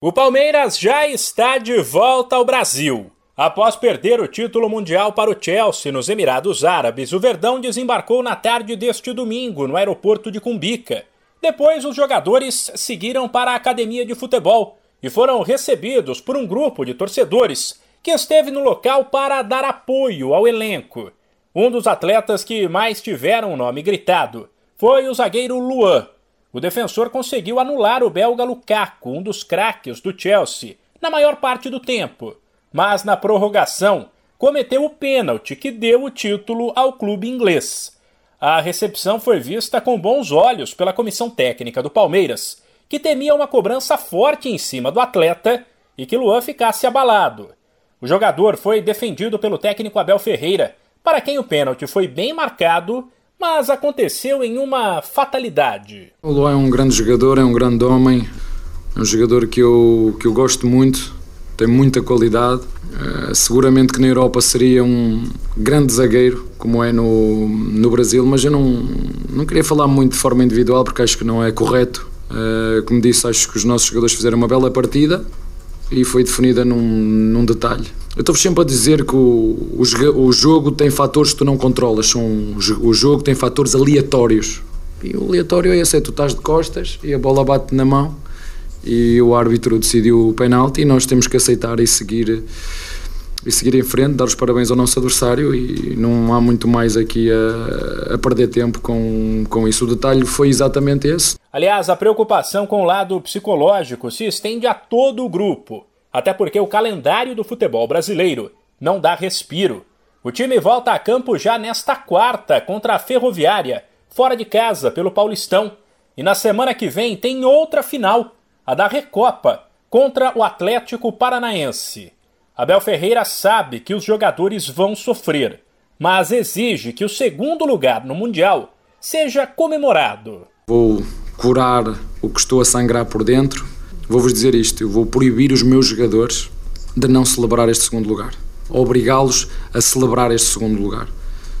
O Palmeiras já está de volta ao Brasil. Após perder o título mundial para o Chelsea nos Emirados Árabes, o Verdão desembarcou na tarde deste domingo no aeroporto de Cumbica. Depois, os jogadores seguiram para a academia de futebol e foram recebidos por um grupo de torcedores que esteve no local para dar apoio ao elenco. Um dos atletas que mais tiveram o nome gritado foi o zagueiro Luan, o defensor conseguiu anular o belga Lukaku, um dos craques do Chelsea, na maior parte do tempo, mas na prorrogação cometeu o pênalti que deu o título ao clube inglês. A recepção foi vista com bons olhos pela comissão técnica do Palmeiras, que temia uma cobrança forte em cima do atleta e que Luan ficasse abalado. O jogador foi defendido pelo técnico Abel Ferreira, para quem o pênalti foi bem marcado mas aconteceu em uma fatalidade. O Luan é um grande jogador, é um grande homem, é um jogador que eu, que eu gosto muito, tem muita qualidade. Uh, seguramente que na Europa seria um grande zagueiro, como é no, no Brasil, mas eu não, não queria falar muito de forma individual porque acho que não é correto. Uh, como disse, acho que os nossos jogadores fizeram uma bela partida e foi definida num, num detalhe. Eu estou sempre a dizer que o, o, o, jogo tem fatores que tu não controlas, são, o jogo tem fatores aleatórios. E o aleatório é esse, é tu estás de costas e a bola bate na mão e o árbitro decidiu o penalti e nós temos que aceitar e seguir e seguir em frente, dar os parabéns ao nosso adversário e não há muito mais aqui a, a, perder tempo com, com isso. O detalhe foi exatamente esse. Aliás, a preocupação com o lado psicológico se estende a todo o grupo, até porque o calendário do futebol brasileiro não dá respiro. O time volta a campo já nesta quarta contra a Ferroviária, fora de casa pelo Paulistão, e na semana que vem tem outra final, a da Recopa, contra o Atlético Paranaense. Abel Ferreira sabe que os jogadores vão sofrer, mas exige que o segundo lugar no Mundial seja comemorado. Vou curar o que estou a sangrar por dentro. Vou-vos dizer isto: eu vou proibir os meus jogadores de não celebrar este segundo lugar. Obrigá-los a celebrar este segundo lugar.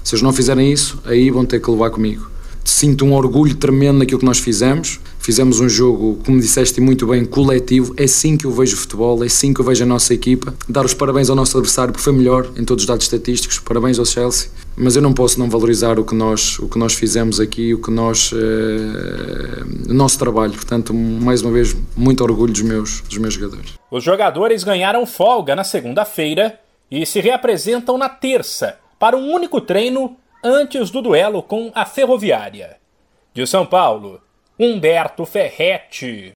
Se eles não fizerem isso, aí vão ter que levar comigo sinto um orgulho tremendo naquilo que nós fizemos. Fizemos um jogo, como disseste muito bem, coletivo. É assim que eu vejo o futebol, é assim que eu vejo a nossa equipa. Dar os parabéns ao nosso adversário, porque foi melhor em todos os dados estatísticos. Parabéns ao Chelsea. Mas eu não posso não valorizar o que nós, o que nós fizemos aqui, o que nós, eh, o nosso trabalho. Portanto, mais uma vez, muito orgulho dos meus, dos meus jogadores. Os jogadores ganharam folga na segunda-feira e se reapresentam na terça para um único treino antes do duelo com a Ferroviária. De São Paulo, Humberto Ferretti.